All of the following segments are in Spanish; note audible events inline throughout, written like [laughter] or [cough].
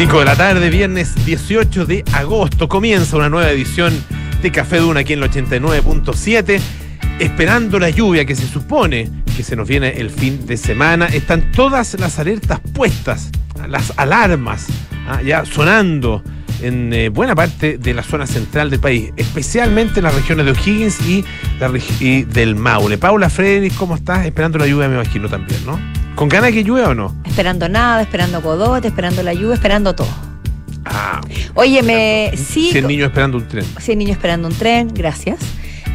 5 de la tarde, viernes 18 de agosto, comienza una nueva edición de Café Duna aquí en el 89.7. Esperando la lluvia que se supone que se nos viene el fin de semana, están todas las alertas puestas, las alarmas ah, ya sonando en eh, buena parte de la zona central del país, especialmente en las regiones de O'Higgins y, del Maule. Paula Frederick, ¿cómo estás? Esperando la lluvia, me imagino también, ¿no? ¿Con ganas de que llueva o no? Esperando nada, esperando Codote, esperando la lluvia, esperando todo. Ah, Oye, me. Sí. si el niño esperando un tren. Sí, niño esperando un tren, gracias.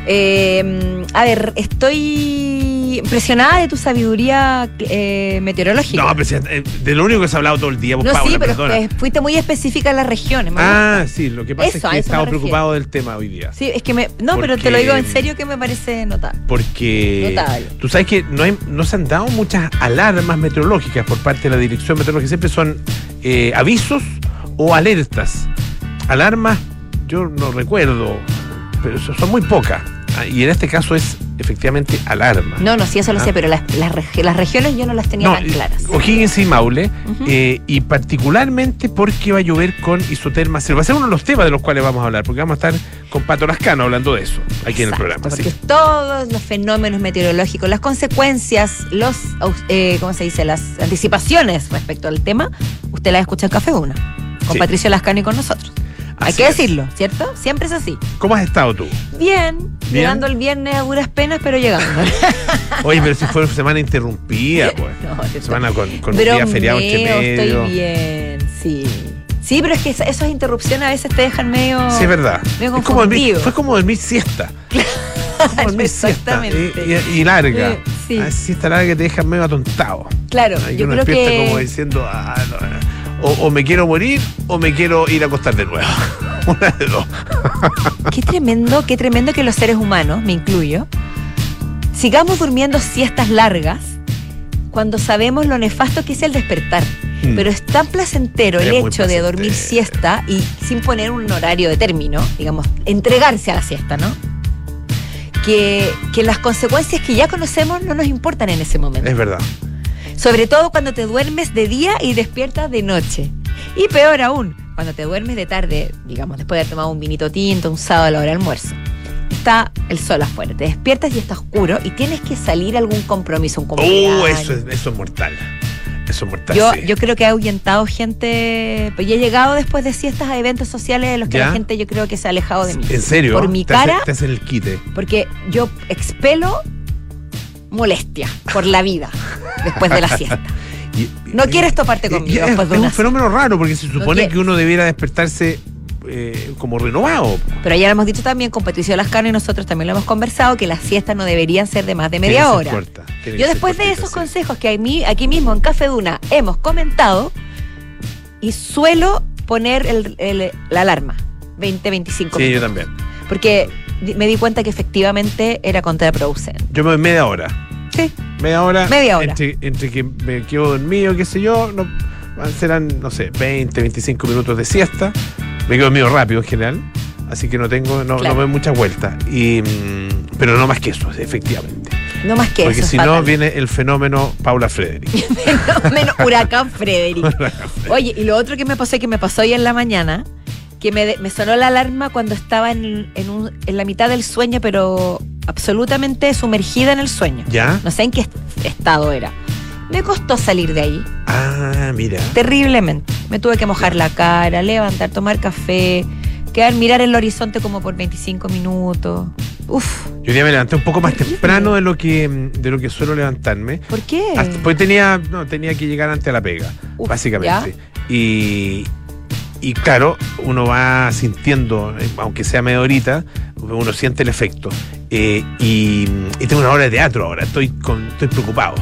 Eh, a ver, estoy impresionada de tu sabiduría eh, meteorológica. No, pero si, eh, de lo único que se ha hablado todo el día, vos, No, Paula, sí, pero perdona. fuiste muy específica en las regiones. Ah, sí, lo que pasa Eso, es que he estado preocupado del tema hoy día. Sí, es que me. No, pero te lo digo en serio que me parece notable. Porque Notable. tú sabes que no, hay- no se han dado muchas alarmas meteorológicas por parte de la Dirección Meteorológica. Siempre son eh, avisos o alertas. Alarmas, yo no recuerdo, pero son muy pocas. Y en este caso es efectivamente alarma. No, no, sí, eso lo Ah. sé, pero las, las, las regiones yo no las tenía No, tan claras. O'Higgins y Maule, eh, y particularmente porque va a llover con isoterma cero. Va a ser uno de los temas de los cuales vamos a hablar, porque vamos a estar con Pato Lascano hablando de eso aquí en el programa. Porque sí. todos los fenómenos meteorológicos, las consecuencias, los, eh, ¿cómo se dice? Las anticipaciones respecto al tema, usted las escucha en Café Una, con Sí. Patricio Lascano y con nosotros. Hay que es. decirlo, ¿cierto? Siempre es así. ¿Cómo has estado tú? Bien, Bien. llegando el viernes a duras penas, pero llegando. [laughs] Oye, pero si fue una semana interrumpida, [laughs] pues. No, semana con, con un día feriado entre medio. estoy bien, sí. Sí, pero es que esa- esas interrupciones a veces te dejan medio... Sí, es verdad. Medio Es como confundido. fue como dormir siesta. [laughs] Como dormir siesta. Exactamente. Y, y- y larga. Eh, sí. Ah, siesta larga que te deja medio atontado. Claro, Ahí yo uno creo despierta que... como diciendo, ah, no, eh, o, o me quiero morir o me quiero ir a acostar de nuevo. [laughs] Una de dos. Qué tremendo, qué tremendo que los seres humanos, me incluyo, sigamos durmiendo siestas largas cuando sabemos lo nefasto que es el despertar. Mm. Pero es tan placentero el Es hecho de dormir siesta y sin poner un horario de término, digamos, entregarse a la siesta, ¿no? Que, que las consecuencias que ya conocemos no nos importan en ese momento. Es verdad. Sobre todo cuando te duermes de día y despiertas de noche. Y peor aún, cuando te duermes de tarde, digamos, después de haber tomado un vinito tinto, un sábado a la hora del almuerzo. Está el sol afuera, te despiertas y está oscuro y tienes que salir a algún compromiso, un cumpleaños. Uh, eso es, eso es mortal. Eso es mortal. Yo, sí. yo creo que he ahuyentado gente, pues ya he llegado después de siestas a eventos sociales en los que ¿Ya? la gente yo creo que se ha alejado de mí. ¿En serio? Por mi Te hace- cara, Te el quite. porque yo expelo molestia por la vida después de la [laughs] siesta. Y- No quieres toparte conmigo es, después de es una un fenómeno raro porque se supone que uno debiera despertarse eh, como renovado. Pero ya lo hemos dicho también con Patricio Lascano y nosotros también lo hemos conversado que las siestas no deberían ser de más de media hora. corta, Yo después de esos sí. consejos que mí, aquí mismo en Café Duna hemos comentado y suelo poner el- el- la alarma 20, 25 Sí, yo también. Porque me di cuenta que efectivamente era contraproducente. Yo me doy media hora. Sí. Media hora. Media hora. Entre, entre que me quedo dormido, qué sé yo, no, serán, no sé, 20, 25 minutos de siesta. Me quedo dormido rápido en general. Así que no tengo, no, Claro. no me doy muchas vueltas. Y, mm, pero no más que eso, efectivamente. No más que Porque eso. si no, viene el fenómeno Paula Frederick. [laughs] Menos [laughs] huracán Frederick. Oye, y lo otro que me pasó que me pasó hoy en la mañana, que me, me sonó la alarma cuando estaba en, en un- en la mitad del sueño, pero absolutamente sumergida en el sueño. ¿Ya? No sé en qué est- estado era. Me costó salir de ahí, Ah, mira. terriblemente. Me tuve que mojar la cara, levantar, tomar café, quedar, mirar el horizonte como por 25 minutos. Uf, Yo día me levanté un poco más temprano de lo que, de lo que suelo levantarme. ¿por qué? Hasta- pues tenía, no, tenía que llegar antes a la pega, Uf, básicamente. Y, y claro, uno va sintiendo, eh, aunque sea media horita, uno siente el efecto. Eh, y, y tengo una hora de teatro ahora, estoy, con, estoy preocupado.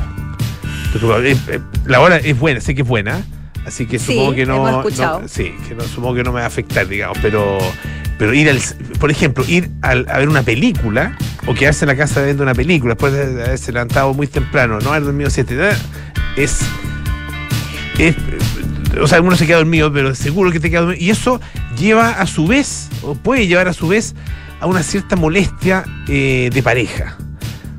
Estoy preocupado. Eh, eh, la hora es buena, sé que es buena, así que Sí, supongo que no, sí, que no, supongo que no me va a afectar, digamos, pero, pero ir al, por ejemplo, ir al- a ver una película o quedarse en la casa viendo una película después de haberse levantado muy temprano, no haber dormido siete, es, es o sea, uno se queda dormido, pero seguro que te queda dormido. Y eso lleva a su vez, o puede llevar a su vez, a una cierta molestia eh, de pareja.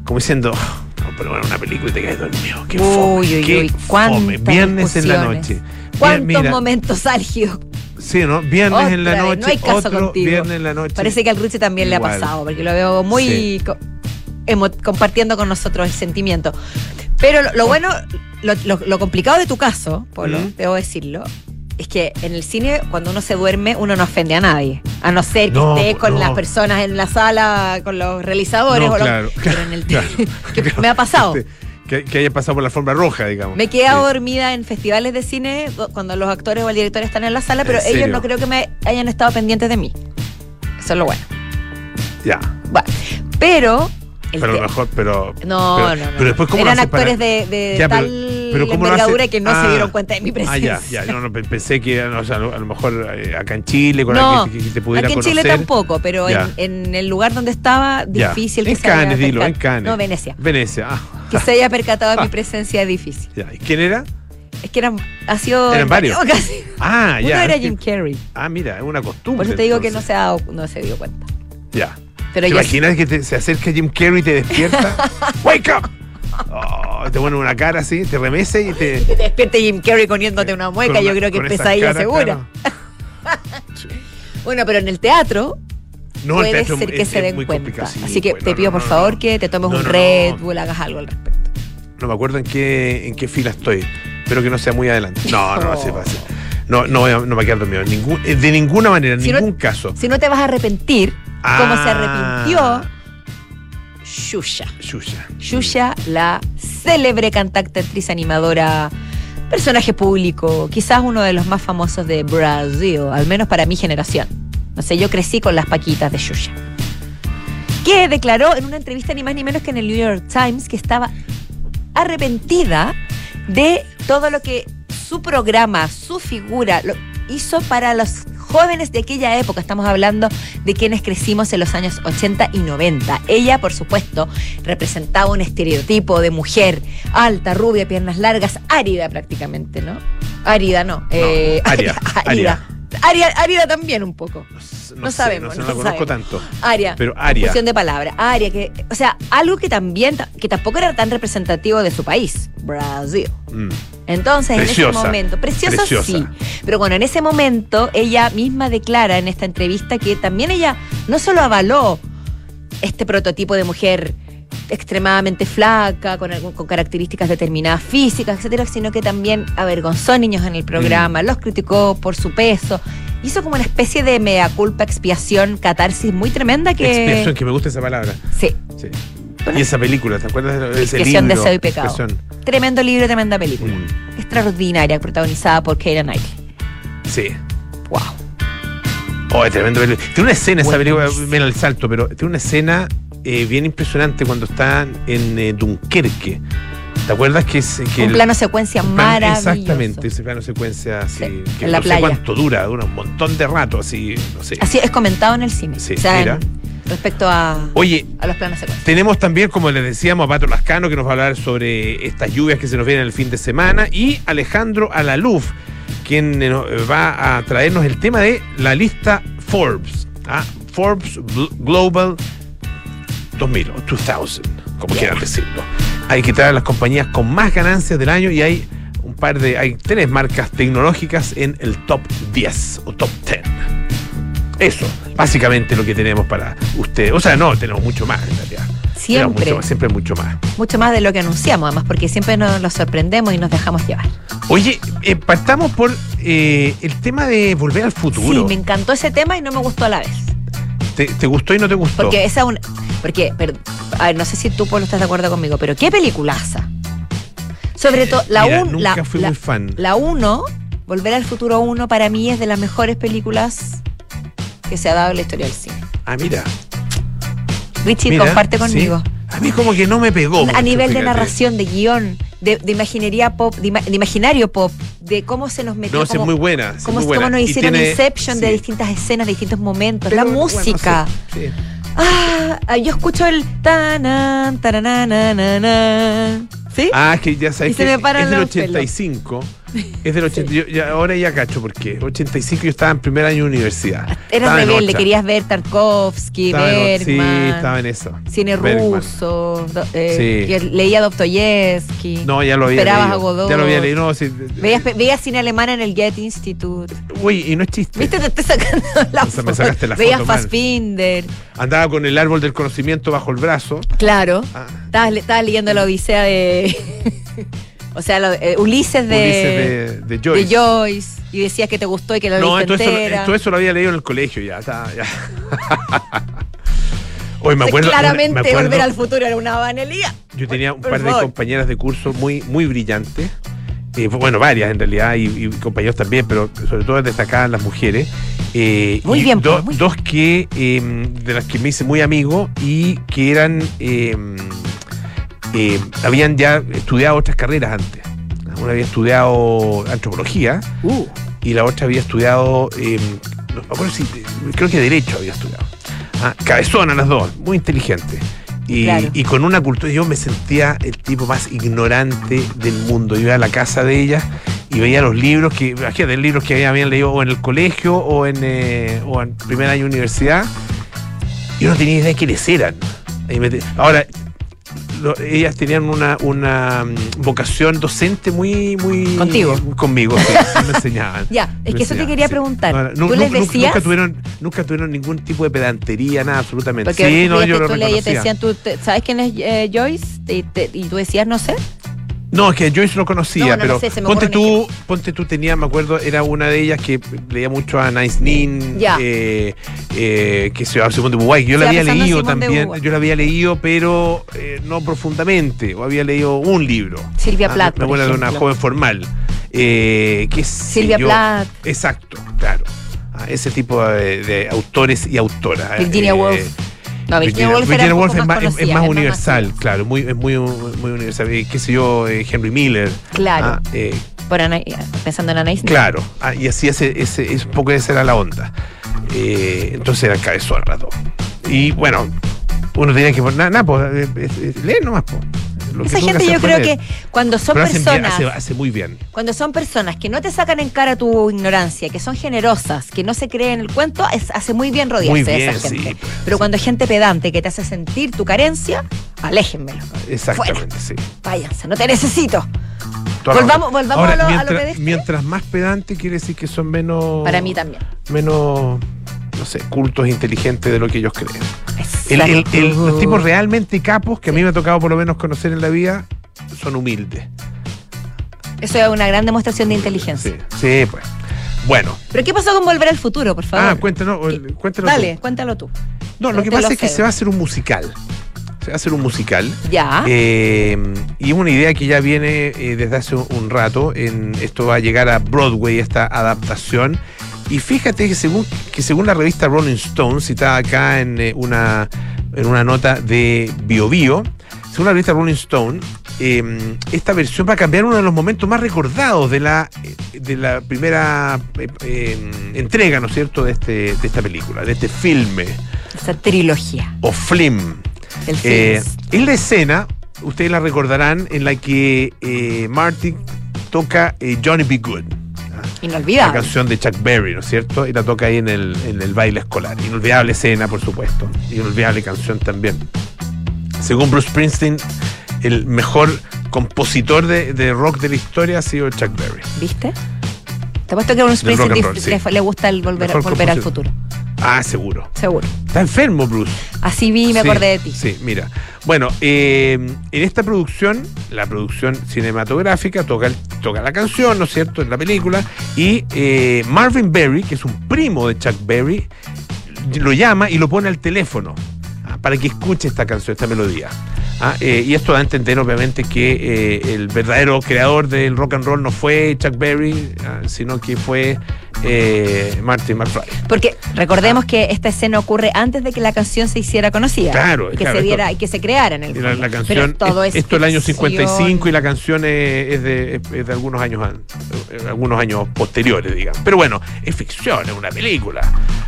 Como diciendo, "Oh, vamos a poner una película y te quedas dormido. Qué fome, Uy, uy, qué uy, fome. Viernes en la noche. ¿Cuántos mira. momentos álgidos? Sí, ¿no? Viernes en la noche, no hay caso otro contigo. viernes en la noche. Parece que al Ruchi también le ha pasado, porque lo veo muy Sí. co- emo- compartiendo con nosotros el sentimiento. Pero lo, lo bueno, lo, lo- lo complicado de tu caso, Polo, Mm. debo decirlo, es que en el cine, cuando uno se duerme, uno no ofende a nadie. A no ser que No, esté con no. las personas en la sala, con los realizadores. No, o los- claro, pero en el [laughs] claro, [laughs] que claro. me ha pasado. Que, que haya pasado por la alfombra roja, digamos. Me he quedado Sí. dormida en festivales de cine do- cuando los actores o el director están en la sala, pero ¿En ellos serio? no creo que me hayan estado pendientes de mí. Eso es lo bueno. Ya. Bueno, pero. Pero a lo mejor, pero. No, pero, no, no. Pero después, ¿cómo lo Eran para- actores de, de Ya, pero- tal pero ¿cómo lo envergadura que no Ah. se dieron cuenta de mi Ah, presencia. ya, ya. No, no, pe- pensé que no, o sea, a lo mejor eh, acá en Chile, con No, alguien que, que te pudiera Aquí en conocer. Chile tampoco, pero en, Ya. en el lugar donde estaba, Ya. difícil que En se dilo, en Cannes. No, Venecia. Venecia, ah. Que se haya percatado de mi [laughs] presencia es difícil. Ya. ¿Y quién era? Es que eran, ha sido. Eran varios. casi. Ah, [laughs] Uno ya. era Jim Carrey. Ah, mira, es una costumbre. Por eso te digo que no se, ha dado- no se dio cuenta. Ya. Pero ¿Te imaginas que te- se acerca Jim Carrey y te despierta? [laughs] ¡Wake up! Oh, te pone una cara así, te remece y te. que te despierte Jim Carrey poniéndote una mueca, con yo una- creo que es esa pesadilla cara, segura. claro. [laughs] Bueno, pero en el teatro No, el puede teatro ser que es- se den cuenta. sí, Así que te pido no, por no, favor que te tomes un Red. Bull, hagas algo al respecto. No me acuerdo en qué, en qué fila estoy. Espero que no sea muy adelante. No, no, [laughs] Oh. se pase. No, no, no me voy a quedar dormido. ningún- eh, de ninguna manera, en Si no- ningún caso. Si no te vas a arrepentir, como se Ah. arrepintió Shusha. Xuxa. Shusha, la célebre cantante, actriz, animadora, personaje público, quizás uno de los más famosos de Brasil, al menos para mi generación. No sé, yo crecí con las paquitas de Shusha. Que declaró en una entrevista ni más ni menos que en el New York Times que estaba arrepentida de todo lo que su programa, su figura, lo hizo para los jóvenes de aquella época. Estamos hablando de quienes crecimos en los años 80 y 90. Ella, por supuesto, representaba un estereotipo de mujer alta, rubia, piernas largas, árida prácticamente, ¿no? Árida, no. eh, [laughs] árida, árida. Árida, árida también un poco. No, No sé, sabemos, No, sé, no no la conozco sabemos. tanto. Aria. Pero Aria. Confusión de palabra. Aria, que, o sea, algo que también, que tampoco era tan representativo de su país, Brasil. Mm. Entonces, en ese momento, preciosa, Preciosa. sí. Pero bueno, en ese momento, ella misma declara en esta entrevista que también ella no solo avaló este prototipo de mujer extremadamente flaca, con características determinadas físicas, etcétera, sino que también avergonzó a niños en el programa, Mm. los criticó por su peso. Hizo como una especie de mea culpa, expiación, catarsis muy tremenda que. Expiación, que me gusta esa palabra. Sí. Sí. Y esa película, ¿te acuerdas de ese Expiación, libro? deseo y pecado. Tremendo libro, tremenda película. Mm. Extraordinaria, protagonizada por Keira Knightley. Sí. Wow. Oh, es tremendo película. Tiene una escena esa película, ven al salto, pero tiene una escena eh, bien impresionante cuando están en eh, Dunkerque. ¿Te acuerdas que es que Un el- plano secuencia maravilloso. Exactamente, ese plano secuencia así, Sí, que en la no playa. sé cuánto dura, dura un montón de rato, así, no sé. Así es comentado en el cine. Sí, o sea, mira. en- respecto a, Oye, a los planos secuencia. tenemos también, como les decíamos, a Pato Lascano, que nos va a hablar sobre estas lluvias que se nos vienen el fin de semana, y Alejandro Alaluf, quien eh, nos- va a traernos el tema de la lista Forbes. ¿ah? Forbes Gl- Global 2000 o 2000, como quieran decirlo. Hay que traer las compañías con más ganancias del año y hay un par de, hay tres marcas tecnológicas en el top 10 o top 10. Eso, básicamente lo que tenemos para ustedes. O sea, no, tenemos mucho más en realidad. Siempre. mucho más, siempre mucho más. Mucho más de lo que anunciamos, además, porque siempre nos, nos sorprendemos y nos dejamos llevar. Oye, eh, partamos por eh, el tema de volver al futuro. Sí, me encantó ese tema y no me gustó a la vez. ¿Te, te gustó y no te gustó? Porque esa un, porque, pero, a ver, no sé si tú, Polo, estás de acuerdo conmigo, pero qué peliculaza. Sobre todo, la Mira, 1, nunca la, fui la- muy fan. la uno, Volver al Futuro 1, para mí es de las mejores películas que se ha dado en la historia del cine. Ah, mira. Richie, mira, comparte sí. conmigo. A mí como que no me pegó. a nivel de narración, de guion, de, de imaginería pop, de, ima- de imaginario pop, de cómo se nos metió. No, sí, es cómo- muy buena. cómo, muy buena. cómo nos hicieron tiene- Inception de distintas escenas, de distintos momentos, Pero, la música. sí. Ah, ah, yo escucho el tanan, tarananana, ¿Sí? Ah, es que ya sabes Y se que me paran es del los pelos. 85 Es del 80, yo- ya- ahora ya cacho, porque 85 yo estaba en primer año de universidad. Eras Estaba en rebelde, querías ver Tarkovsky, Estaba en. Bergman. Sí, estaba en eso. Cine Bergman. ruso, do- eh, Sí. leía Dostoyevsky. No, ya lo había Esperabas leído. a Godot. Ya lo había leído. No, sí, Veías, veías cine alemán en el Goethe Institute. Uy, y no es chiste. ¿Viste? Te estoy sacando [laughs] la O sea, me sacaste la Veías foto. Fassbinder. Andaba con el árbol del conocimiento bajo el brazo. Claro. Ah, estabas leyendo la Odisea de. [laughs] o sea, lo- eh, Ulises de. Ulises de, de Joyce. de Joyce. Y decías que te gustó y que lo No, leíste todo eso, entera. todo eso lo había leído en el colegio ya. ya. [laughs] Hoy me acuerdo. claramente me acuerdo- volver al futuro era una banalía. Yo tenía un Por par de favor. compañeras de curso muy, muy brillantes. eh, bueno, varias en realidad, y, y compañeros también, pero sobre todo destacaban las mujeres. eh, Muy y bien, do- pues, muy dos que, eh, de las que me hice muy amigo y que eran, eh, habían ya estudiado otras carreras antes. Una había estudiado antropología Uh. y la otra había estudiado, eh, no me acuerdo si, creo que Derecho había estudiado. Ah, cabezona las dos, muy inteligente. Y, Claro. y con una cultura, yo me sentía el tipo más ignorante del mundo. Yo iba a la casa de ellas y veía los libros que, imagínate, libros que habían leído o en el colegio o en, eh, o en primer año de universidad. Yo no tenía idea de quiénes eran. Ahora, lo- ellas tenían una, una mm, vocación docente muy, muy. Contigo. Conmigo, sí, [laughs] me enseñaban. Ya, es que eso te quería sí. preguntar. No, ¿Tú les decías? Nunca tuvieron, nunca tuvieron ningún tipo de pedantería, nada, absolutamente. Porque sí, no, yo lo te decían, tú, te- ¿sabes quién es eh, Joyce? Y, te- y tú decías, no sé. No, es que Joyce lo conocía, No, no, no pero sé, ponte tú, ponte tú tenía, me acuerdo, era una de ellas que leía mucho a Nice Nin, eh, eh, que se llama Simón de Beauvoir. Yo la había leído también, yo la había leído, pero eh, no profundamente, o había leído un libro. Silvia Ah, Plath, por acuerdo de una joven formal. Que Silvia yo- Plath. Exacto, claro. Ah, ese tipo de, de autores y autoras. Virginia Woolf. No, Virginia, Virginia Woolf es más, es- es conocida, más es universal, claro, muy, es muy, muy universal. Eh, qué sé yo, eh, Henry Miller. Claro. Ah, eh, Por Ana- pensando en Anais. claro. Ah, y así ese, ese, es un poco esa era la onda. Eh, entonces era cabezón dos. Y bueno, uno tenía que poner nada, nada, pues, eh, eh, eh, leer nomás, pues. Lo Esa que gente yo creo que cuando son Pero personas, hace, hace muy bien. cuando son personas que no te sacan en cara tu ignorancia, que son generosas, que no se creen el cuento, es, hace muy bien rodearse Muy de esa gente. sí, Pero sí. cuando hay gente pedante que te hace sentir tu carencia, aléjenmelo. Exactamente, sí. Váyanse, no te necesito. Volvamos- volvamos a lo- a lo mientras, pedestre. mientras más pedante quiere decir que son menos. Para mí también. Menos, no sé, cultos, inteligentes de lo que ellos creen. El- el- el- los tipos realmente capos, que a mí me ha tocado por lo menos conocer en la vida, son humildes. Eso es una gran demostración de inteligencia. Sí, sí, pues. Bueno, ¿Pero qué pasó con Volver al Futuro, por favor? ah, cuéntanos, ¿Qué? cuéntanos. Dale, tú. cuéntalo tú. No, lo que pasa lo es que se va a hacer un musical. Se va a hacer un musical. Ya. Eh, y es una idea que ya viene eh, desde hace un rato. En, esto va a llegar a Broadway, esta adaptación. Y fíjate que según, que según la revista Rolling Stone, citada acá en, eh, una, en una nota de Bio Bio, según la revista Rolling Stone, eh, esta versión va a cambiar uno de los momentos más recordados de la, eh, de la primera eh, eh, entrega, ¿no es cierto?, de, este, de esta película, de este filme, Esa trilogía. o Flim. El es la escena, ustedes la recordarán, en la que Martin toca Johnny B. Good. La Inolvidable. canción de Chuck Berry, ¿no es cierto? Y la toca ahí en el, en el baile escolar. Inolvidable escena, por supuesto. Inolvidable canción también. Según Bruce Springsteen, el mejor compositor de, de rock de la historia ha sido Chuck Berry. ¿Viste? Te apuesto que a Bruce Springsteen roll, sí. le, gusta el volver, volver al futuro. Ah, seguro. Seguro. Está enfermo, Bruce. Así vi y me Sí, acordé de ti. Sí, mira. Bueno, eh, en esta producción, la producción cinematográfica, toca, el- toca la canción, ¿no es cierto?, en la película, y eh, Marvin Berry, que es un primo de Chuck Berry, lo llama y lo pone al teléfono para que escuche esta canción, esta melodía. Ah, eh, y esto da a entender, obviamente, que eh, el verdadero creador del rock and roll no fue Chuck Berry, ah, sino que fue eh, Martin McFly. Porque recordemos que esta escena ocurre antes de que la canción se hiciera conocida. Claro, que claro, se diera esto- y que se creara en el la, Pero canción, todo es esto es el año ficción. 55 y la canción es, es de, es- es de algunos años eh, algunos años posteriores, digamos. Pero bueno, es ficción, es una película.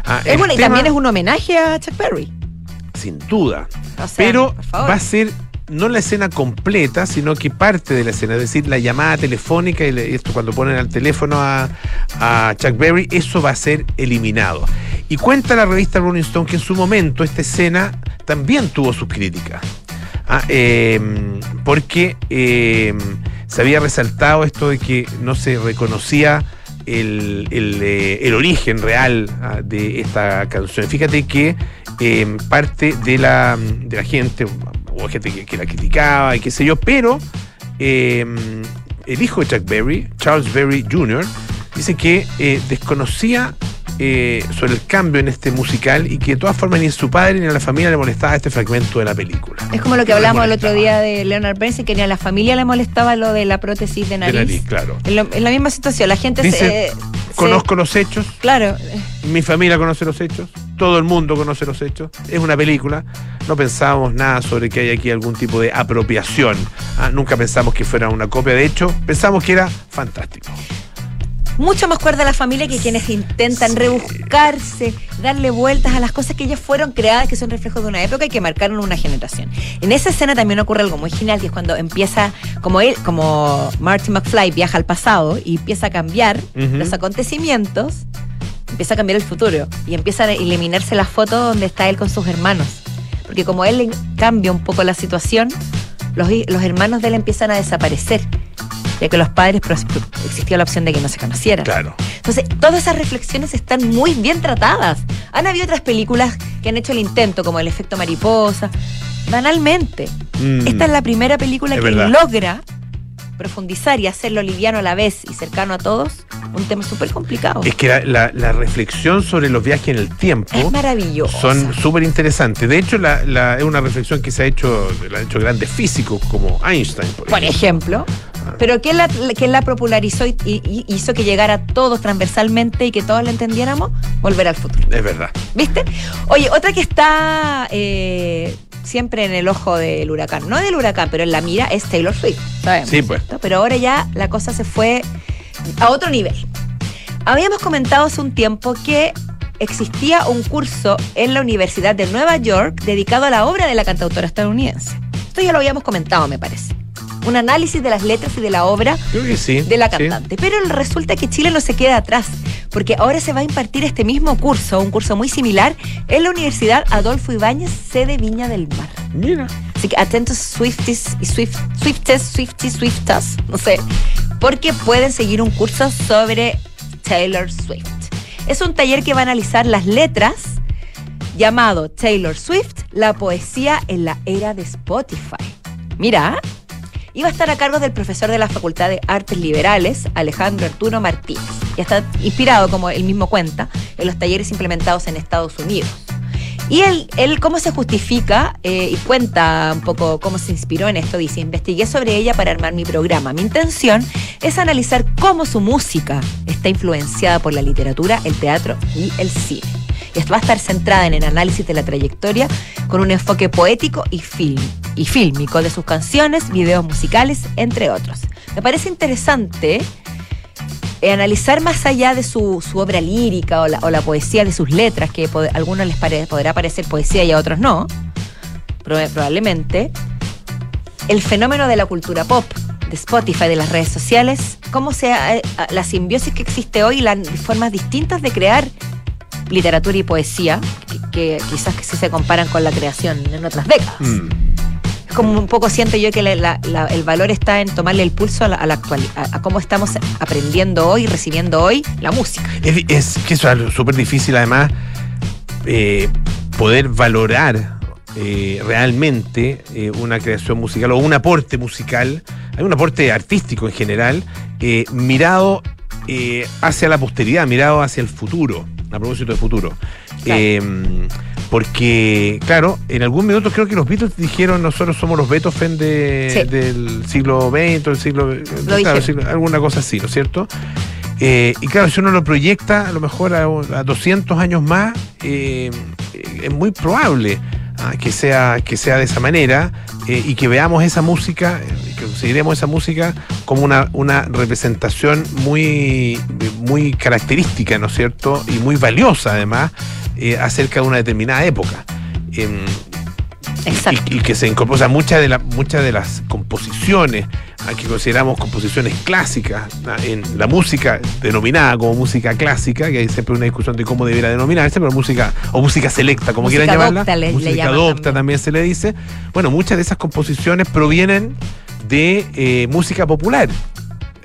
Ah, Es bueno, y también es un homenaje a Chuck Berry. Sin duda. O sea, Pero va a ser no la escena completa, sino que parte de la escena, es decir, la llamada telefónica y esto cuando ponen al teléfono a, a, Chuck Berry, eso va a ser eliminado. Y cuenta la revista Rolling Stone que en su momento esta escena también tuvo sus críticas. Ah, em, porque em, se había resaltado esto de que no se reconocía el, eh, origen real ah, de esta canción. Fíjate que em, parte de la, de la gente, hubo gente que, la criticaba y qué sé yo, pero el hijo de Chuck Berry, Charles Berry Jr., dice que eh, desconocía eh, sobre el cambio en este musical y que de todas formas ni a su padre ni a la familia le molestaba este fragmento de la película. Es como lo que hablamos el otro día de Leonard Bernstein, que ni a la familia le molestaba lo de la prótesis de nariz. De nariz, claro. En, la misma situación, la gente se, Conozco los hechos. Claro. Mi familia conoce los hechos. Todo el mundo conoce los hechos. Es una película. No pensábamos nada sobre que hay aquí algún tipo de apropiación. Ah, nunca pensamos que fuera una copia. De hecho, pensamos que era fantástico mucho más cuerda la familia que quienes intentan rebuscarse, darle vueltas a las cosas que ya fueron creadas, que son reflejos de una época y que marcaron una generación. En esa escena también ocurre algo muy genial, que es cuando empieza, como él, como Marty McFly viaja al pasado y empieza a cambiar los acontecimientos, empieza a cambiar el futuro y empieza a eliminarse la foto donde está él con sus hermanos. Porque como él cambia un poco la situación, los, los hermanos de él empiezan a desaparecer ya que los padres existía la opción de que no se conocieran. Claro. Entonces, todas esas reflexiones están muy bien tratadas. Han habido otras películas que han hecho el intento, como El efecto mariposa, banalmente. Mm. Esta es la primera película que logra profundizar y hacerlo liviano a la vez y cercano a todos, un tema súper complicado. Es que la, reflexión sobre los viajes en el tiempo es maravilloso. Son súper interesantes. De hecho, la, es una reflexión que se ha hecho, la han hecho grandes físicos como Einstein. Por, ejemplo. Ah. Pero ¿quién la, la popularizó y, hizo que llegara a todos transversalmente y que todos la entendiéramos? Volver al futuro. Es verdad. ¿Viste? Oye, otra que está eh, siempre en el ojo del huracán. No del huracán, pero en la mira es Taylor Swift. sí, pues. Pero ahora ya la cosa se fue a otro nivel. Habíamos comentado hace un tiempo que existía un curso en la Universidad de Nueva York dedicado a la obra de la cantautora estadounidense. Esto ya lo habíamos comentado, me parece un análisis de las letras y de la obra de la cantante. Pero resulta que Chile no se queda atrás, porque ahora se va a impartir este mismo curso, un curso muy similar, en la Universidad Adolfo Ibáñez, sede Viña del Mar. Mira. Así que atentos Swifties y Swift, Swifties, Swifties, Swiftas, no sé, porque pueden seguir un curso sobre Taylor Swift. Es un taller que va a analizar las letras llamado Taylor Swift, la poesía en la era de Spotify. Mira, iba a estar a cargo del profesor de la Facultad de Artes Liberales, Alejandro Arturo Martínez. Y está inspirado, como él mismo cuenta, en los talleres implementados en Estados Unidos. Y él, él cómo se justifica eh, y cuenta un poco cómo se inspiró en esto. Dice, investigué sobre ella para armar mi programa. Mi intención es analizar cómo su música está influenciada por la literatura, el teatro y el cine. Y esto va a estar centrada en el análisis de la trayectoria con un enfoque poético y, film, y fílmico de sus canciones, videos musicales, entre otros. Me parece interesante eh, analizar más allá de su, obra lírica o la, poesía de sus letras, que a algunos les podrá parecer poesía y a otros no, probablemente, el fenómeno de la cultura pop, de Spotify, de las redes sociales, cómo sea eh, la simbiosis que existe hoy, las formas distintas de crear literatura y poesía, que, quizás que sí se comparan con la creación en otras décadas. Mm. Es como un poco siento yo que el valor está en tomarle el pulso a la, actualidad, a, cómo estamos aprendiendo hoy, recibiendo hoy la música. Es, que eso es súper difícil además eh, poder valorar eh, realmente eh, una creación musical o un aporte musical, hay un aporte artístico en general, mirado hacia la posteridad, mirado hacia el futuro a propósito de futuro. Em, porque, claro, en algún minuto creo que los Beatles dijeron nosotros somos los Beethoven del siglo XX, del siglo, alguna cosa así, ¿no es cierto? Eh, y claro, si uno lo proyecta a lo mejor a, 200 años más, eh, es muy probable ah, que, sea, que sea de esa manera eh, y que veamos esa música, que consideremos esa música como una, una representación muy, muy característica, ¿no es cierto? Y muy valiosa además acerca de una determinada época. Exacto. Y, y que se incorpora, o sea, muchas de, la- muchas de las composiciones ah, que consideramos composiciones clásicas en la música denominada como música clásica, que hay siempre una discusión de cómo debiera denominarse, pero música, o música selecta, como Música quieran llamarla, le- música también. también se le dice. Bueno, muchas de esas composiciones provienen de eh, música popular.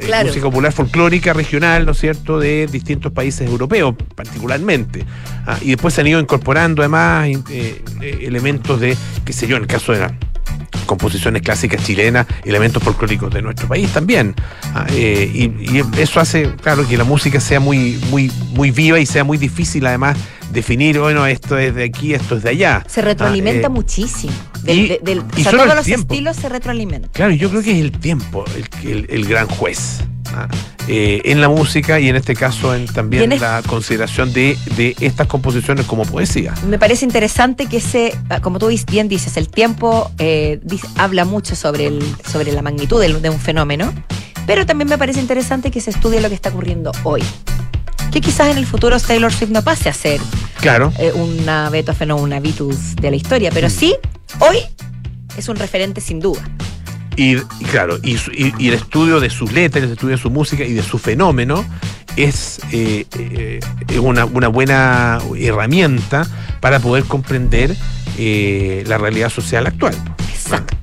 Eh, Claro. música popular folclórica regional, ¿no es cierto?, de distintos países europeos, particularmente. Ah, y después se han ido incorporando además eh, eh, elementos de, qué sé yo, en el caso de las composiciones clásicas chilenas, elementos folclóricos de nuestro país también. Ah, eh, y, y eso hace, claro, que la música sea muy, muy, muy viva y sea muy difícil además definir, bueno, esto es de aquí, esto es de allá. Se retroalimenta Ah, eh, muchísimo. Del, y- de- del- o sea, todos los tiempo. estilos se retroalimentan. Claro, yo creo que es el tiempo el, el- el gran juez. ¿ah? Eh, en la música y en este caso en también Tienes- la consideración de, de estas composiciones como poesía. Me parece interesante que ese, como tú bien dices, el tiempo eh, habla mucho sobre, el, sobre la magnitud de un fenómeno, pero también me parece interesante que se estudie lo que está ocurriendo hoy. Que quizás en el futuro Taylor Swift no pase a ser Claro. eh, una Beethoven o una Vitus de la historia, pero Mm. sí, hoy es un referente sin duda. Y, y claro, y, y- y el estudio de sus letras, el estudio de su música y de su fenómeno es, eh, eh, una, una buena herramienta para poder comprender eh, la realidad social actual. Exacto.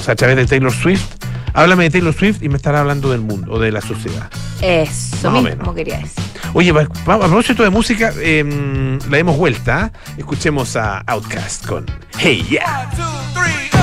O sea, a través de Taylor Swift, háblame de Taylor Swift y me estará hablando del mundo o de la sociedad. Eso Más mismo quería decir. Oye, a propósito de música, em, la demos vuelta. Escuchemos a Outcast con Hey Yeah. One, two, three,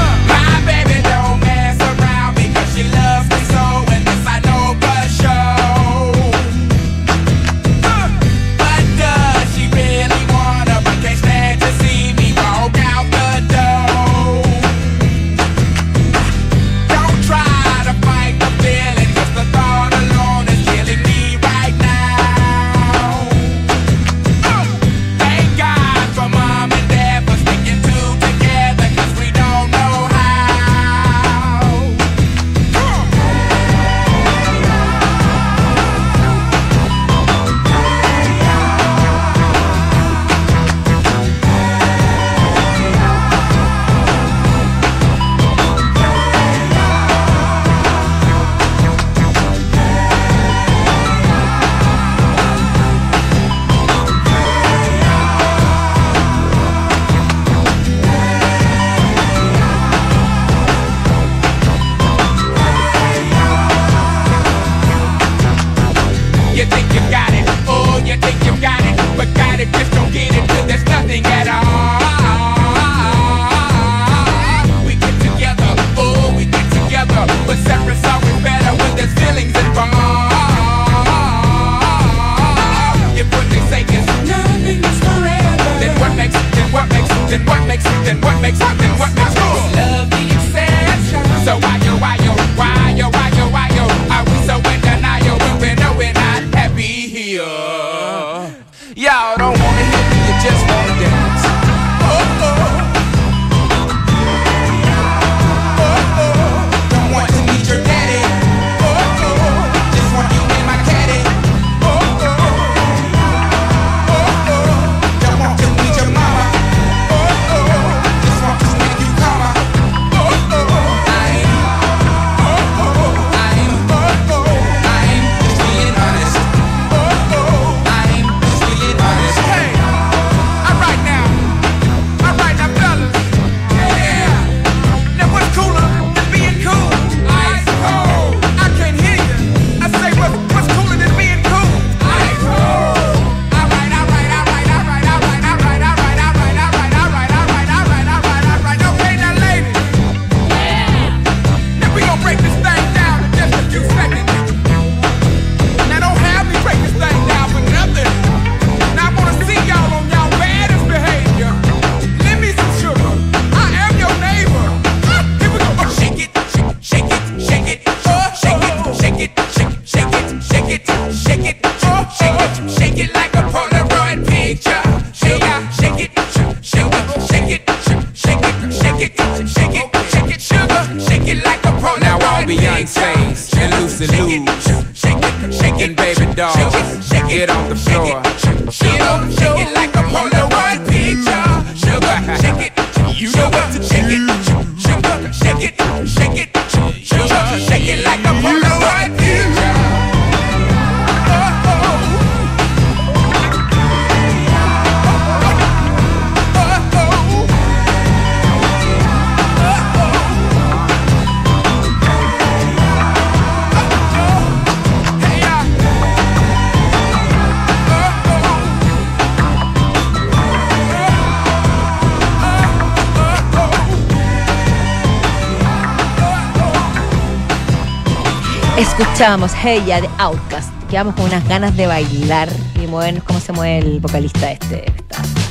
Escuchábamos Hey Ya de Outcast. Quedamos con unas ganas de bailar y movernos como se mueve el vocalista este.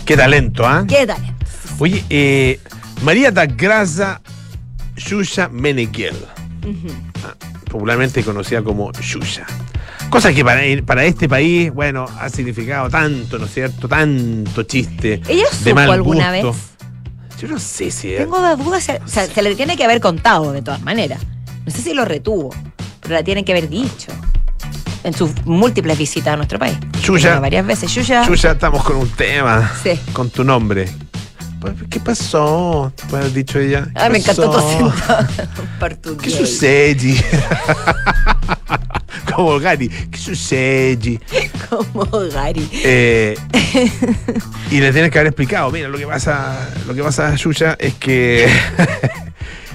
Qué talento, ¿ah? ¿Qué tal? Oye, eh, María da Graza Yuya Meneghel, ah, popularmente conocida como Yuya. Cosa que para, para este país, bueno, ha significado tanto, ¿no es cierto? Tanto chiste. ¿Ella de supo mal alguna gusto. vez? Yo no sé si. Tengo la duda, se, o sea, se le tiene que haber contado de todas maneras. No sé si lo retuvo, pero la tienen que haber dicho en sus múltiples visitas a nuestro país. Bueno, Varias veces. Yuya. Yuya, estamos con un tema. Sí. Con tu nombre. Pues, ¿Qué pasó? Te puede haber dicho ella. ¿Qué Ay, me encantó tu acento. [laughs] ¿Qué sucede? [laughs] Como Gary. ¿Qué sucede? [laughs] Como Gary. Eh, y le tienes que haber explicado, mira, lo que pasa, lo que pasa, Yuya, es que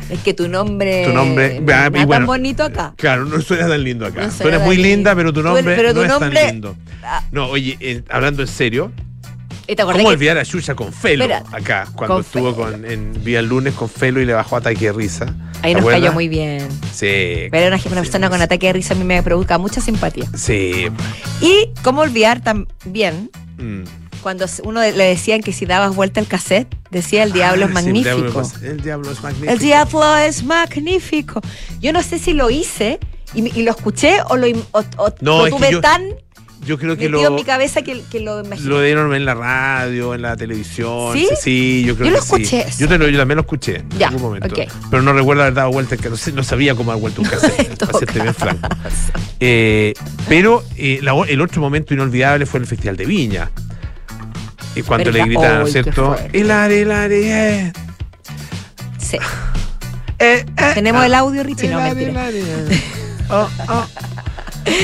Es que tu nombre. tu nombre no ah, es tan bonito acá. Claro, no suena tan lindo acá. No suena eres muy linda, pero tu nombre pero tu no es nombre- tan lindo. Ah. No, oye, eh, hablando en serio, ¿Y te acordás ¿cómo olvidar a Yuya con Felo Espera, acá? Cuando con estuvo con, en Vía el Lunes con Felo y le bajó ataque de risa. Ahí ¿Te nos cayó muy bien. Sí. Ver a una, sí, persona con ataque de risa a mí me provoca mucha simpatía. Sí. Y cómo olvidar también Mm. Cuando uno le decían que si dabas vuelta el cassette, decía el diablo es Ah, el diablo magnífico. es- El diablo es magnífico. El diablo es magnífico. Yo no sé si lo hice y, y lo escuché o lo, im- o- o No, lo es que tuve yo- tan Yo creo que metido lo, en mi cabeza que, que lo imaginé. lo dieron en la radio, en la televisión. ¿Sí? Sí, yo creo Yo que lo escuché sí. Yo, te lo- yo también lo escuché en Ya, algún momento. Pero no recuerdo haber dado vuelta, que no, sé- no sabía cómo dar vuelta un [laughs] cassette, bien franco. Eh, pero eh, la el otro momento inolvidable fue el Festival de Viña. Y cuando le gritaron, ¿no Ay, es qué cierto? el are, eh. Sí. [laughs] Eh, eh, Tenemos ah. el audio, Richie. No, mentira. eh. [laughs] Oh, oh.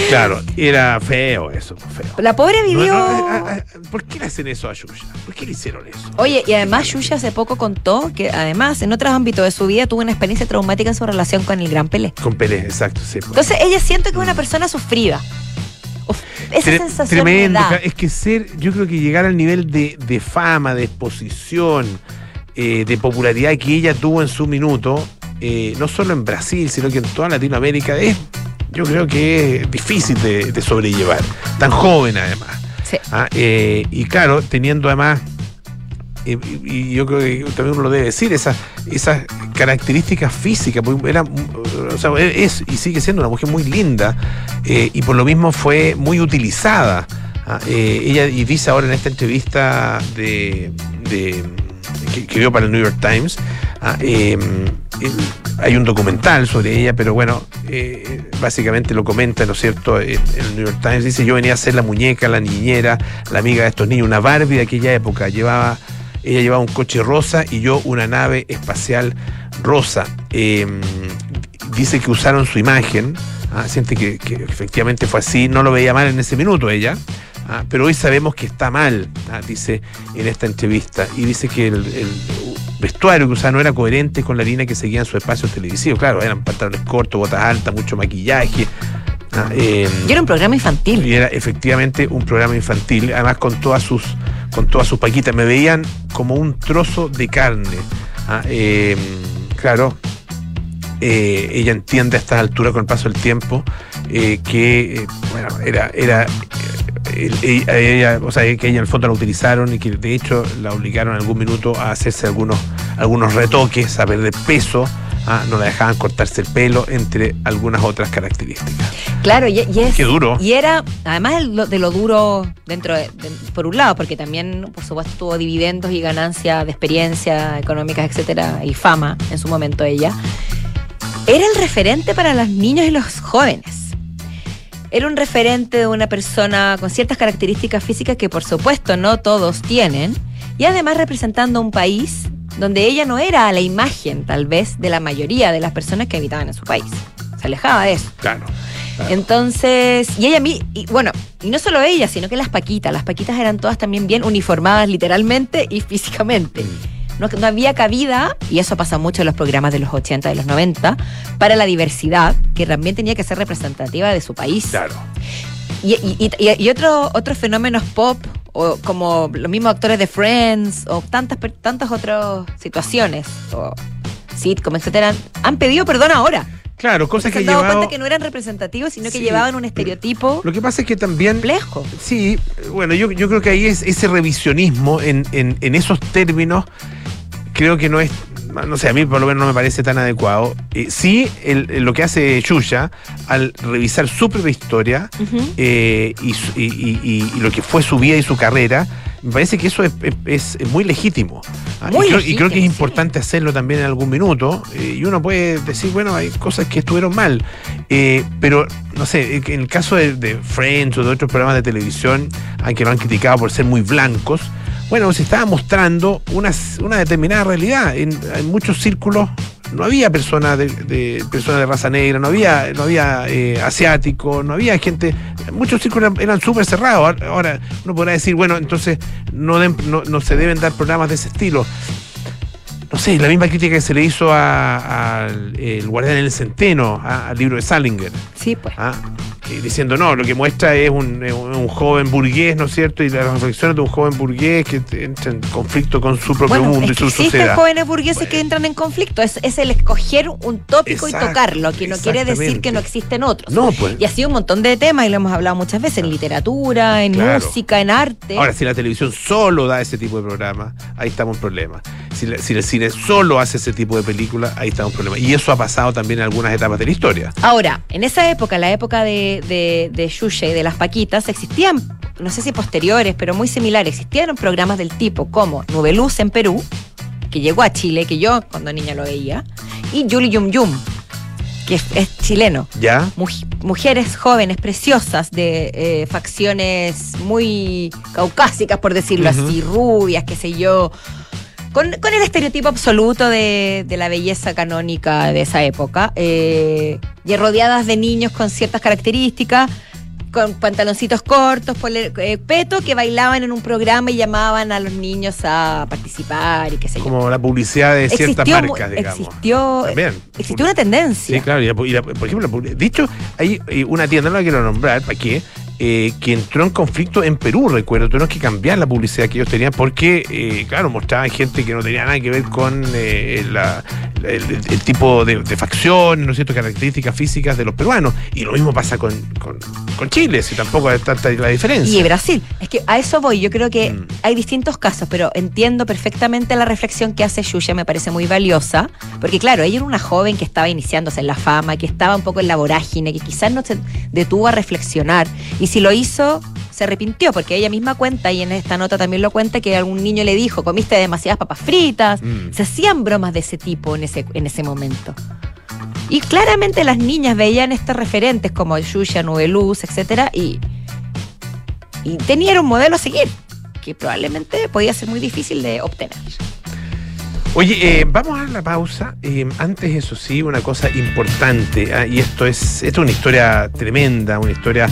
Claro, era feo eso, feo. La pobre vivió. no, eh, eh, ¿Por qué le hacen eso a Yuya? ¿Por qué le hicieron eso? Oye, y además Yuya hace poco contó que además en otros ámbitos de su vida tuvo una experiencia traumática en su relación con el gran Pelé. Con Pelé, exacto, sí. pues. Entonces ella siente que es una persona sufrida. [laughs] Esa Tre- sensación tremendo. me da. Es que ser, yo creo que llegar al nivel de, de fama, de exposición, eh, de popularidad que ella tuvo en su minuto, eh, no solo en Brasil, sino que en toda Latinoamérica, es, yo creo que es difícil de, de sobrellevar. Tan joven además. Sí. Ah, eh, y claro, teniendo además, eh, y, yo creo que también uno lo debe decir, esas, esas características físicas, era, o sea, es y sigue siendo una mujer muy linda, eh, y por lo mismo fue muy utilizada. Ah, eh, ella y dice ahora en esta entrevista de, que, que dio para el New York Times, ah, eh, hay un documental sobre ella, pero bueno, básicamente lo comenta, ¿no es cierto? En el New York Times dice, yo venía a ser la muñeca, la niñera, la amiga de estos niños, una Barbie de aquella época, llevaba, ella llevaba un coche rosa y yo una nave espacial rosa. Eh, dice que usaron su imagen, ah, siente que, que efectivamente fue así, no lo veía mal en ese minuto ella, ah, pero hoy sabemos que está mal, ah, dice en esta entrevista, y dice que el, el vestuario que usaba no era coherente con la línea que seguía en su espacio televisivo, claro, eran pantalones cortos, botas altas, mucho maquillaje. eh, Y era un programa infantil. y era efectivamente un programa infantil, además con todas sus, con todas sus paquitas. Me veían como un trozo de carne. Ah, eh, claro, eh, ella entiende a estas alturas con el paso del tiempo eh, que bueno, era, era el- ella, ella- o sea, que ella en el fondo la utilizaron y que de hecho la obligaron en algún minuto a hacerse algunos, algunos retoques, a perder peso, ah, no la dejaban cortarse el pelo, entre algunas otras características. Claro, y, y es. Qué duro. Y era, además de lo, de lo duro dentro de, de- por un lado, porque también, por supuesto, tuvo dividendos y ganancias de experiencia económicas, etcétera, y fama en su momento ella. Era el referente para los niños y los jóvenes. Era un referente de una persona con ciertas características físicas que, por supuesto, no todos tienen. Y además representando un país donde ella no era a la imagen, tal vez, de la mayoría de las personas que habitaban en su país. Se alejaba de eso. Claro. claro. Entonces, y ella, mi- y bueno, y no solo ella, sino que las paquitas. Las paquitas eran todas también bien uniformadas literalmente y [laughs] físicamente. No, no había cabida, y eso pasa mucho en los programas de los 80 y los 90, para la diversidad, que también tenía que ser representativa de su país. Claro. Y, y, y- y otro- otros fenómenos pop, o como los mismos actores de Friends, o tantas, tantas otras situaciones, o sitcom, etcétera, han pedido perdón ahora. Claro, cosas Se que han dado llevado... cuenta que no eran representativos, sino que Sí. llevaban un estereotipo Lo que pasa es que también... complejo. Sí, bueno, yo, yo creo que ahí es ese revisionismo en, en, en esos términos, creo que no es, no sé, a mí por lo menos no me parece tan adecuado. Eh, sí, el- el- lo que hace Yuya al revisar su propia historia eh, y, y- y- y- y lo que fue su vida y su carrera, me parece que eso es, es- es muy legítimo. Ah, Muy y, creo, y creo que es sí. importante hacerlo también en algún minuto. eh, y uno puede decir, bueno, hay cosas que estuvieron mal. eh, pero, no sé, en el caso de, de Friends o de otros programas de televisión, aunque lo han criticado por ser muy blancos, bueno, se estaba mostrando una, una determinada realidad. En, en muchos círculos no había personas de, de- personas de raza negra, no había, no había eh, asiáticos, no había gente. Muchos círculos eran, súper cerrados. Ahora- uno podrá decir, bueno, entonces no, den- no, no se deben dar programas de ese estilo. No sé, la misma crítica que se le hizo a- al El Guardián en el Centeno, a- al libro de Salinger. Sí, pues. ¿ah? Diciendo, no, lo que muestra es un, joven burgués, ¿no es cierto? Y las reflexiones de un joven burgués que entra en conflicto con su propio Bueno, mundo es y su existen sociedad. jóvenes burgueses que entran en conflicto. Es, es el escoger un tópico y tocarlo, que no quiere decir que no existen otros. No, pues. Y ha sido un montón de temas y lo hemos hablado muchas veces en literatura, en Claro. música, en arte. Ahora, si la televisión solo da ese tipo de programa, ahí estamos en problema. Si, la- si el cine solo hace ese tipo de película, ahí estamos en problema. Y eso ha pasado también en algunas etapas de la historia. Ahora, en esa época, la época de, de, de Yuya y de las Paquitas, existían, no sé si posteriores, pero muy similares, existían programas del tipo como Nubeluz en Perú, que llegó a Chile, que yo cuando niña lo veía, y Yuli Yum Yum, que es, es chileno. ¿Ya? Muj- mujeres jóvenes, preciosas, de eh, facciones muy caucásicas, por decirlo así, rubias, qué sé yo. Con, con el estereotipo absoluto de, de la belleza canónica de esa época. eh, y rodeadas de niños con ciertas características, con pantaloncitos cortos, pole- eh, peto, que bailaban en un programa y llamaban a los niños a participar y qué sé yo. Como la publicidad de ciertas Existió, marcas, digamos. existió, También. existió una tendencia. Sí, claro. Y la y la- por ejemplo, la hay una tienda, no la quiero nombrar, ¿para qué? Eh, que entró en conflicto en Perú, recuerdo. Tuvieron que cambiar la publicidad que ellos tenían porque, eh, claro, mostraban gente que no tenía nada que ver con eh, la- el, el tipo de, de facción, ¿no es cierto?, características físicas de los peruanos. Y lo mismo pasa con, con, con Chile, si tampoco es tanta la diferencia. Y Brasil. Es que a eso voy. Yo creo que Mm. hay distintos casos, pero entiendo perfectamente la reflexión que hace Yuya, me parece muy valiosa. Porque, claro, ella era una joven que estaba iniciándose en la fama, que estaba un poco en la vorágine, que quizás no se detuvo a reflexionar. Y si lo hizo, se arrepintió, porque ella misma cuenta, y en esta nota también lo cuenta, que algún niño le dijo: comiste demasiadas papas fritas. Mm. Se hacían bromas de ese tipo en ese, en ese momento. Y claramente las niñas veían estos referentes como Yuya, Nubeluz, etcétera, y, y tenían un modelo a seguir que probablemente podía ser muy difícil de obtener. Oye, eh, vamos a la pausa. Eh, antes, eso sí, una cosa importante, ah, y esto es, esto es una historia tremenda, una historia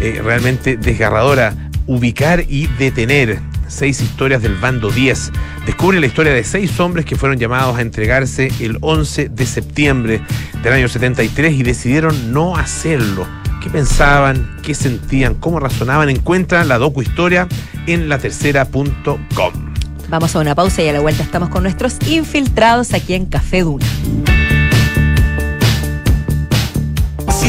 eh, realmente desgarradora. Ubicar y detener. Seis historias del bando 10. Descubre la historia de seis hombres que fueron llamados a entregarse el 11 de septiembre del año 73 y decidieron no hacerlo. ¿Qué pensaban? ¿Qué sentían? ¿Cómo razonaban? Encuentran la docuhistoria en latercera.com. Vamos a una pausa y a la vuelta estamos con nuestros infiltrados aquí en Café Duna.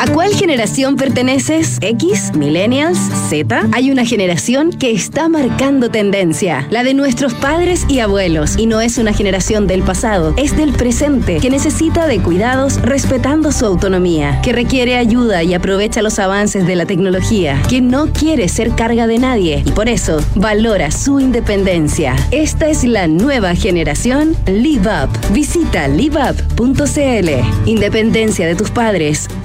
¿A cuál generación perteneces? ¿X? ¿Millennials? ¿Z? Hay una generación que está marcando tendencia, la de nuestros padres y abuelos. Y no es una generación del pasado, es del presente, que necesita de cuidados respetando su autonomía, que requiere ayuda y aprovecha los avances de la tecnología, que no quiere ser carga de nadie y por eso valora su independencia. Esta es la nueva generación Live Up. Visita liveup.cl. Independencia de tus padres.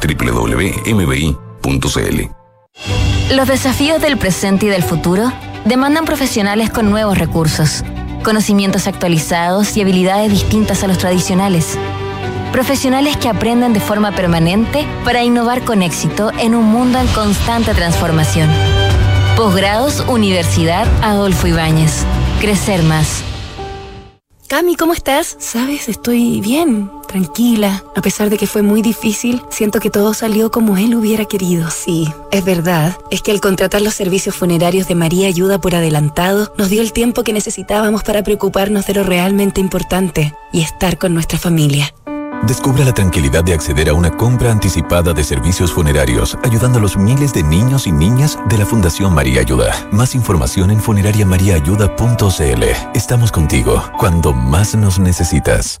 www.mbi.cl. Los desafíos del presente y del futuro demandan profesionales con nuevos recursos, conocimientos actualizados y habilidades distintas a los tradicionales. Profesionales que aprenden de forma permanente para innovar con éxito en un mundo en constante transformación. Posgrados Universidad Adolfo Ibáñez. Crecer más. Cami, ¿cómo estás? Sabes, estoy bien, tranquila. A pesar de que fue muy difícil, siento que todo salió como él hubiera querido. Sí, es verdad. Es que al contratar los servicios funerarios de María Ayuda por adelantado, nos dio el tiempo que necesitábamos para preocuparnos de lo realmente importante y estar con nuestra familia. Descubra la tranquilidad de acceder a una compra anticipada de servicios funerarios, ayudando a los miles de niños y niñas de la Fundación María Ayuda. Más información en funerariamariaayuda.cl. Estamos contigo cuando más nos necesitas.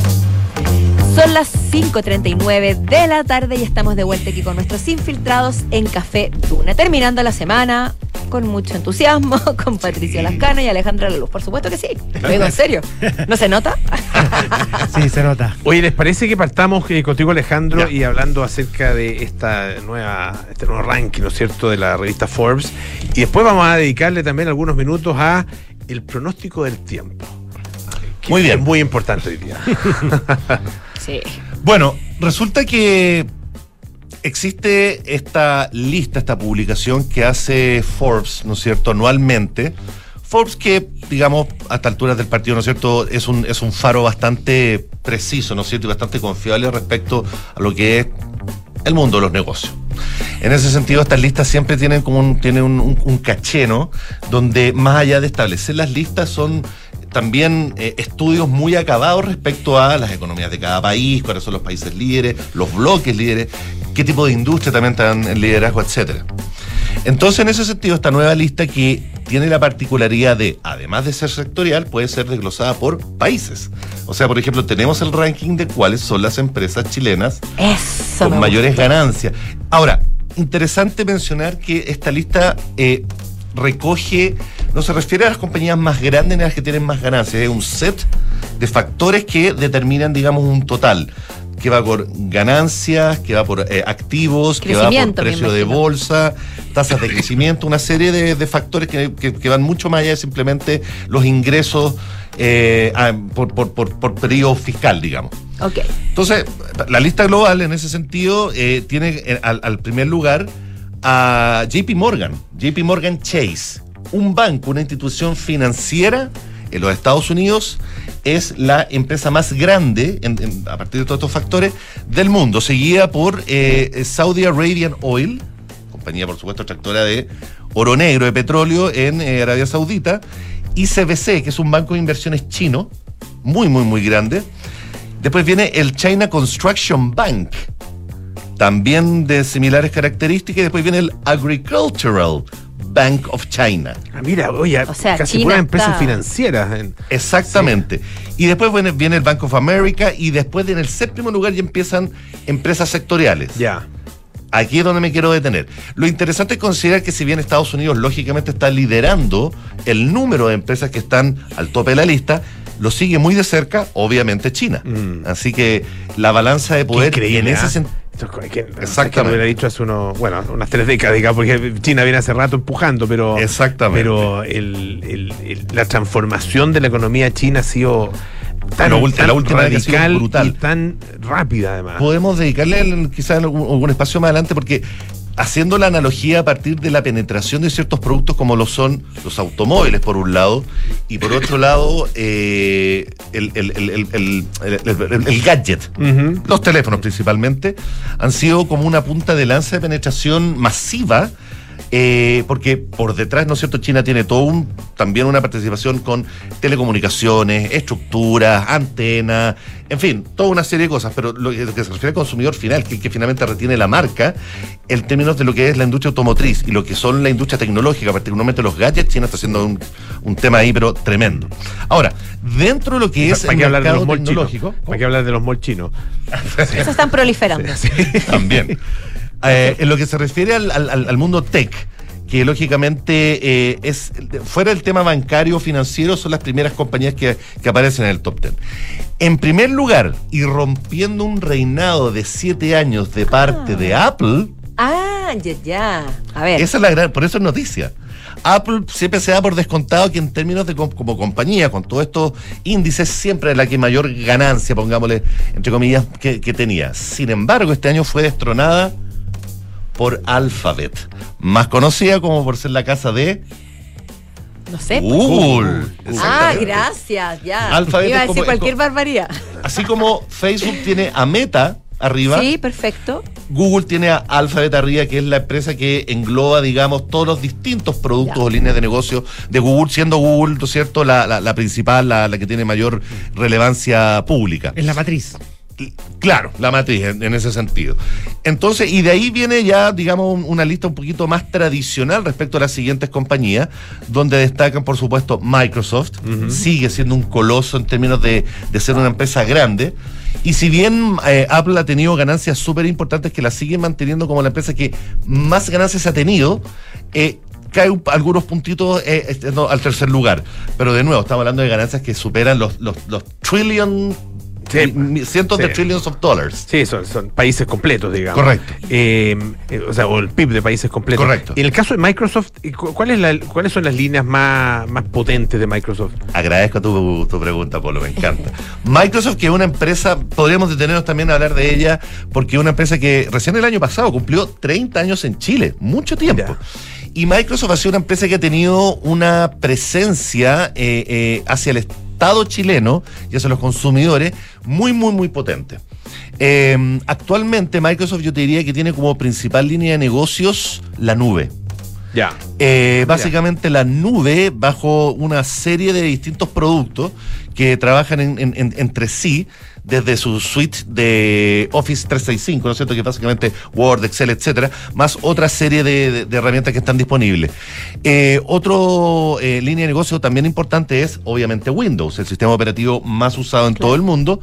Son las 5.39 de la tarde y estamos de vuelta aquí con nuestros infiltrados en Café Duna. Terminando la semana con mucho entusiasmo, [laughs] con Patricia Lascana y Alejandra Luz. Por supuesto que sí. Lo digo en serio. ¿No se nota? [laughs] sí, se nota. Oye, ¿les parece que partamos eh, contigo, Alejandro, y hablando acerca de esta nueva, este nuevo ranking, ¿no es cierto?, de la revista Forbes. Y después vamos a dedicarle también algunos minutos a el pronóstico del tiempo. Muy bien. Es muy importante hoy día. [laughs] sí. Bueno, resulta que existe esta lista, esta publicación que hace Forbes, ¿no es cierto?, anualmente. Forbes que, digamos, a esta altura del partido, ¿no es cierto?, es un, es un faro bastante preciso, ¿no es cierto?, y bastante confiable respecto a lo que es el mundo de los negocios. En ese sentido, estas listas siempre tienen como un, tienen un- un caché, ¿no? Donde más allá de establecer las listas son también eh, estudios muy acabados respecto a las economías de cada país, cuáles son los países líderes, los bloques líderes, qué tipo de industria también están en liderazgo, etcétera. Entonces, en ese sentido, esta nueva lista que tiene la particularidad de, además de ser sectorial, puede ser desglosada por países. O sea, por ejemplo, tenemos el ranking de cuáles son las empresas chilenas Eso. con mayores ganancias. Ahora, interesante mencionar que esta lista eh, recoge, no se refiere a las compañías más grandes ni a las que tienen más ganancias, es un set de factores que determinan, digamos, un total que va por ganancias, que va por eh, activos, que va por precio de bolsa, tasas de crecimiento, una serie de, de factores que, que- que van mucho más allá de simplemente los ingresos eh, a- por, por, por, por periodo fiscal, digamos. Ok. Entonces, la lista global en ese sentido eh, tiene al, al primer lugar a JP Morgan, JP Morgan Chase, un banco, una institución financiera en los Estados Unidos, es la empresa más grande, a partir de todos estos factores, del mundo, seguida por eh, Saudi Arabian Oil, compañía por supuesto extractora de oro negro, de petróleo en eh, Arabia Saudita, y CBC, que es un banco de inversiones chino, muy, muy, muy grande. Después viene el China Construction Bank, también de similares características. Y después viene el Agricultural Bank of China. Ah, mira, oye, O sea, casi China puras empresas está- financieras. en- Exactamente. Y después viene, viene el Bank of America y después en el séptimo lugar ya empiezan empresas sectoriales. Ya. Aquí es donde me quiero detener. Lo interesante es considerar que si bien Estados Unidos lógicamente está liderando el número de empresas que están al tope de la lista, lo sigue muy de cerca, obviamente, China. Así que la balanza de poder Mm. increíble, en ese ¿ah? sentido. Esto es Exactamente. que lo hubiera dicho hace unos, bueno, unas tres décadas, digamos, porque China viene hace rato empujando, pero. Exactamente. Pero el- el- el- la transformación de la economía china ha sido tan, La tan la última radical brutal. y tan rápida, además. Podemos dedicarle quizás algún, algún espacio más adelante porque haciendo la analogía a partir de la penetración de ciertos productos como lo son los automóviles por un lado y por otro lado eh, el, gadget, los teléfonos principalmente, han sido como una punta de lanza de penetración masiva. Eh, porque por detrás, ¿no es cierto? China tiene todo un, también una participación con telecomunicaciones, estructuras, antenas, en fin, toda una serie de cosas, pero lo que, lo que se refiere al consumidor final, que, es el que finalmente retiene la marca, en términos de lo que es la industria automotriz y lo que son la industria tecnológica, particularmente los gadgets, China está haciendo un, un tema ahí, pero tremendo. Ahora, dentro de lo que es ¿Para el qué hablar de mercado los malls chinos? tecnológico, ¿Para qué hablar de los malls chinos? Eso están proliferando. También. Eh, en lo que se refiere al, al- al- al mundo tech, que lógicamente eh, es fuera del tema bancario financiero, son las primeras compañías que, que aparecen en el top 10. En primer lugar, y rompiendo un reinado de siete años de parte de Apple, Ah, ya, ya. A ver. esa es la gran, por eso es noticia. Apple siempre se da por descontado que en términos de com- como compañía, con todos estos índices, siempre es la que mayor ganancia, pongámosle, entre comillas, que, que tenía. Sin embargo, este año fue destronada por Alphabet, más conocida como por ser la casa de No sé. Google. Ah, gracias, ya. Alphabet Iba a decir como- cualquier es barbaridad. Así como Facebook tiene a Meta arriba, Sí, perfecto. Google tiene a Alphabet arriba, que es la empresa que engloba, digamos, todos los distintos productos Ya. o líneas de negocio de Google, siendo Google, ¿no es cierto?, la, la- la principal, la, la que tiene mayor relevancia pública. Es la matriz. Claro, la matriz en, en ese sentido. Entonces, y de ahí viene ya, digamos, un- una lista un poquito más tradicional respecto a las siguientes compañías, donde destacan, por supuesto, Microsoft, sigue siendo un coloso en términos de, de ser una empresa grande. Y si bien eh, Apple ha tenido ganancias súper importantes que la siguen manteniendo como la empresa que más ganancias ha tenido, eh, cae un- algunos puntitos eh, este, no, al tercer lugar. Pero de nuevo, estamos hablando de ganancias que superan los, los, los trillion, mi- cientos de trillions of dollars. Sí, son, son países completos, digamos. Correcto. Eh, eh, o sea, o el PIB de países completos. Correcto. Y en el caso de Microsoft, eh, cu- ¿cuál es la- ¿cuáles son las líneas más, más potentes de Microsoft? Agradezco tu, tu pregunta, Polo, me encanta. Microsoft, que es una empresa, podríamos detenernos también a hablar de ella, porque es una empresa que recién el año pasado cumplió 30 años en Chile, mucho tiempo. Y Microsoft ha sido una empresa que ha tenido una presencia eh, eh, hacia el Estado chileno y hacia los consumidores muy, muy, muy potente. Eh, actualmente Microsoft yo te diría que tiene como principal línea de negocios la nube. Ya. Eh, básicamente la nube bajo una serie de distintos productos que trabajan en- en- en- entre sí desde su suite de Office 365, ¿no es cierto? Que básicamente Word, Excel, etcétera, más otra serie de, de- de herramientas que están disponibles. Eh, otro eh, línea de negocio también importante es, obviamente, Windows, el sistema operativo más usado en todo el mundo.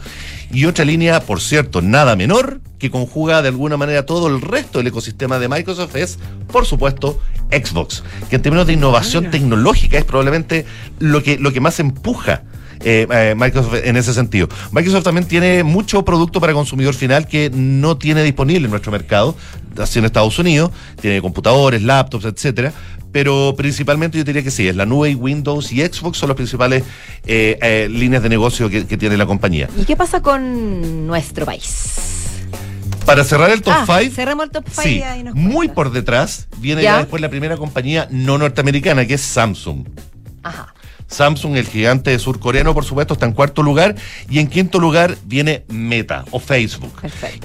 Y otra línea, por cierto, nada menor, que conjuga de alguna manera todo el resto del ecosistema de Microsoft es, por supuesto, Xbox, que en términos de innovación tecnológica es probablemente lo que, lo que más empuja eh, eh, Microsoft en ese sentido. Microsoft también tiene mucho producto para consumidor final que no tiene disponible en nuestro mercado, así en Estados Unidos, tiene computadores, laptops, etcétera, pero principalmente yo diría que sí, es la nube y Windows y Xbox son las principales eh, eh, líneas de negocio que, que tiene la compañía. ¿Y qué pasa con nuestro país? Para cerrar el top Ah, 5, cerramos el top 5 sí, y nos muy por detrás viene ¿Ya? ya después la primera compañía no norteamericana que es Samsung. Ajá. Samsung, el gigante surcoreano, por supuesto, está en cuarto lugar. Y en quinto lugar viene Meta o Facebook.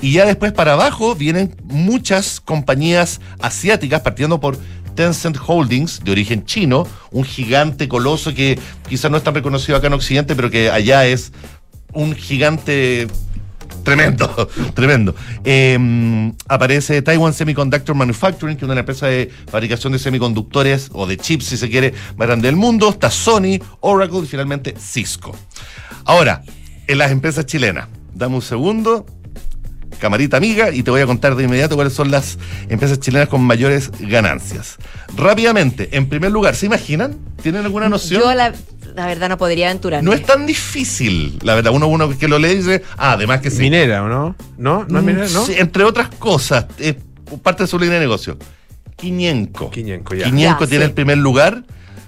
Y ya después para abajo vienen muchas compañías asiáticas, partiendo por Tencent Holdings, de origen chino, un gigante coloso que quizás no es tan reconocido acá en Occidente, pero que allá es un gigante Tremendo, [laughs] tremendo. Eh, aparece Taiwan Semiconductor Manufacturing, que es una empresa de fabricación de semiconductores o de chips, si se quiere, más grande del mundo. Está Sony, Oracle y finalmente Cisco. Ahora, en las empresas chilenas, dame un segundo, camarita amiga, y te voy a contar de inmediato cuáles son las empresas chilenas con mayores ganancias. Rápidamente, en primer lugar, ¿se imaginan? ¿Tienen alguna noción? Yo la, la verdad no podría aventurarme. No es tan difícil, la verdad. Uno, uno que lo lee y dice, ah, además que sí. Minera, ¿o no? ¿No? ¿No es Mm, minera, no? sí, entre otras cosas, es parte de su línea de negocio. Quiñenco. Quiñenco, ya. Quiñenco Ya, tiene sí. el primer lugar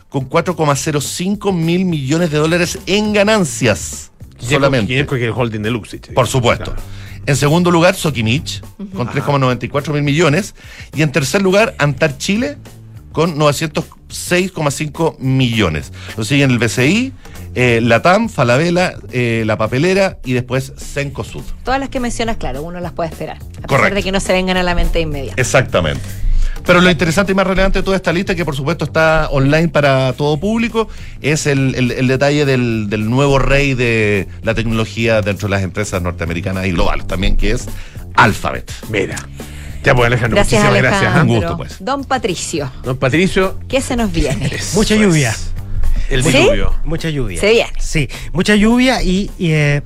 con 4,05 mil millones de dólares en ganancias. solamente. Quiñenco que es el holding de Luxich. Por supuesto. En segundo lugar, Sokimich, con 3,94 mil millones. Y en tercer lugar, Antar Chile, con 906,5 millones. Lo siguen el BCI, eh, Latam, Falabella, eh, La Papelera y después Cencosud. Todas las que mencionas, claro, uno las puede esperar. A pesar Correcto. de que no se vengan a la mente de inmediato. Exactamente. Pero lo interesante y más relevante de toda esta lista, que por supuesto está online para todo público, es el, el- el detalle del, del nuevo rey de la tecnología dentro de las empresas norteamericanas y globales también, que es Alphabet. Mira. Ya pues Alejandro, Gracias, muchísimas Alejandro. gracias. ¿ah? Un gusto, pues. Don Patricio, Don Patricio, ¿qué se nos viene? Mucha lluvia. el ¿Sí? diluvio. Mucha lluvia. Se viene. Sí, mucha lluvia y, y, eh,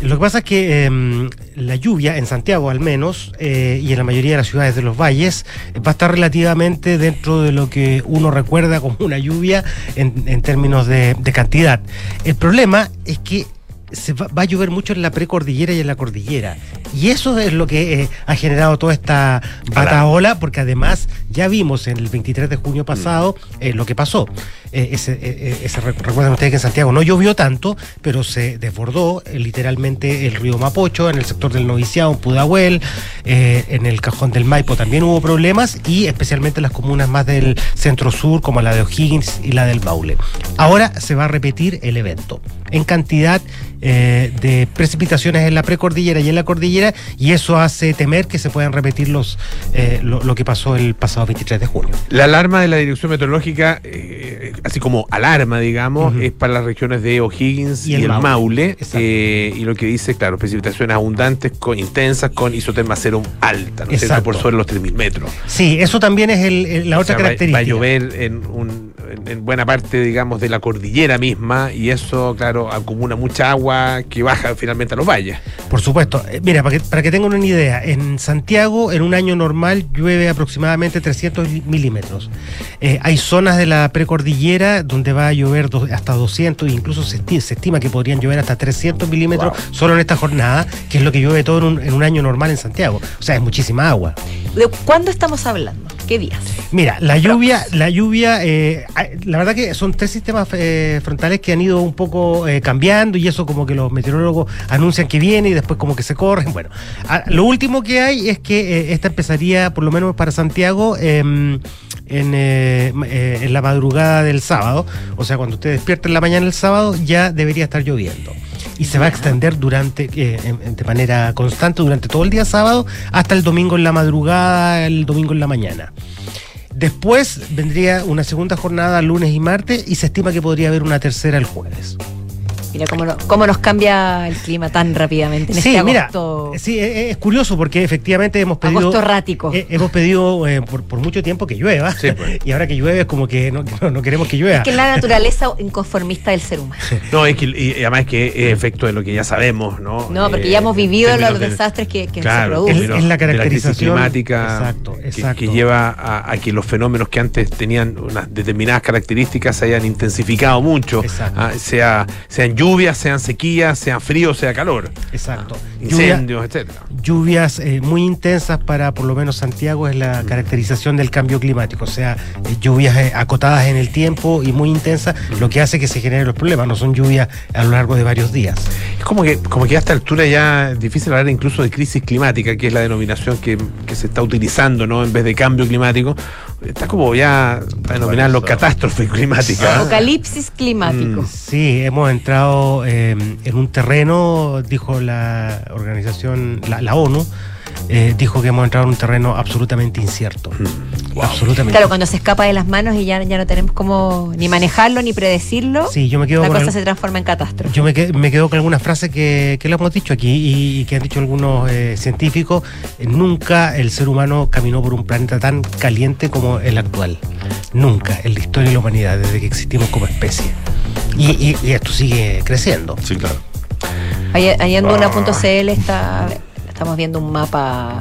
lo que pasa es que em, la lluvia en Santiago al menos eh, y en la mayoría de las ciudades de los valles eh, va a estar relativamente dentro de lo que uno recuerda como una lluvia en, en términos de, de cantidad. El problema es que se va, va a llover mucho en la precordillera y en la cordillera. Y eso es lo que eh, ha generado toda esta bataola, porque además ya vimos en el 23 de junio pasado eh, lo que pasó. Eh, ese, eh, ese rec- recuerden ustedes que en Santiago no llovió tanto, pero se desbordó literalmente el río Mapocho, en el sector del Noviciado, en Pudahuel, en el cajón del Maipo también hubo problemas, y especialmente en las comunas más del centro sur, como la de O'Higgins y la del Maule. Ahora se va a repetir el evento en cantidad eh, de precipitaciones en la precordillera y en la cordillera, y eso hace temer que se puedan repetir los, eh, lo, lo que pasó el pasado 23 de junio. La alarma de la Dirección Meteorológica, eh, así como alarma, digamos, es para las regiones de O'Higgins y, Y el Maule. Eh, y lo que dice, claro, precipitaciones abundantes, con, intensas, con isoterma cero alta, ¿no? Exacto. Por sobre los 3.000 metros. Sí, eso también es el- el- la O otra sea, va- característica. Va, a llover en, un- en buena parte, digamos, de la cordillera misma y eso, claro, acumula mucha agua que baja finalmente a los valles. Por supuesto. Eh, Mira, para que, para que tengan una idea, en Santiago en un año normal llueve aproximadamente 300 milímetros. Eh, hay zonas de la precordillera donde va a llover do- hasta 200, incluso se, esti- se estima que podrían llover hasta 300 milímetros solo en esta jornada, que es lo que llueve todo en un, en un año normal en Santiago. O sea, es muchísima agua. ¿De cuándo estamos hablando? Qué días? Mira, la lluvia, la lluvia, eh, la verdad que son tres sistemas eh, frontales que han ido un poco eh, cambiando y eso como que los meteorólogos anuncian que viene y después como que se corren. Bueno, lo último que hay es que eh, esta empezaría, por lo menos para Santiago, em, en, eh, en la madrugada del sábado. O sea, cuando usted despierta en la mañana del sábado ya debería estar lloviendo. Y se va a extender durante, eh, de manera constante durante todo el día sábado hasta el domingo en la madrugada, el domingo en la mañana. Después vendría una segunda jornada lunes y martes y se estima que podría haber una tercera el jueves. Mira cómo, no- cómo nos cambia el clima tan rápidamente en Sí, este mira, agosto. Sí, es, es curioso porque efectivamente hemos pedido. Agosto errático. eh, hemos pedido eh, por, por mucho tiempo que llueva. [laughs] Y ahora que llueve es como que no, no- no queremos que llueva. Es que es la naturaleza inconformista del ser humano. [laughs] No, es que, y además que es efecto de lo que ya sabemos, ¿no? No, porque Eh, ya hemos vivido los de- desastres que, que Claro, se en producen. Es la de caracterización- climática Exacto, que- exacto. Que, lleva a, a que los fenómenos que antes tenían unas determinadas características se hayan intensificado mucho, Ah, sea, sean lluvias, sean sequías, sea frío, sea calor, Exacto. incendios, etcétera. lluvias eh, muy intensas para por lo menos Santiago es Mm. la caracterización del cambio climático, o sea, eh, lluvias eh, acotadas en el tiempo y muy intensas, Mm. lo que hace que se generen los problemas, no son lluvias a lo largo de varios días. Es como que, como que a esta altura ya es difícil hablar incluso de crisis climática, que es la denominación que, que se está utilizando, ¿no? En vez de cambio climático. Está como ya para denominarlo catástrofe climática. [laughs] Apocalipsis climático. Sí, hemos entrado eh, en un terreno, dijo la organización, la, la ONU, eh, dijo que hemos entrado en un terreno absolutamente incierto. Absolutamente. Claro, cuando se escapa de las manos y ya, ya no tenemos cómo ni manejarlo ni predecirlo, Sí, yo me quedo la con cosa el- se transforma en catástrofe. Yo me, que- me quedo con algunas frases que, que le hemos dicho aquí y, y que han dicho algunos eh, científicos. Nunca el ser humano caminó por un planeta tan caliente como el actual. Nunca en la historia de la humanidad, desde que existimos como especie. Y, y- y esto sigue creciendo. Sí, claro. Ahí, ahí en Duna.cl está, estamos viendo un mapa.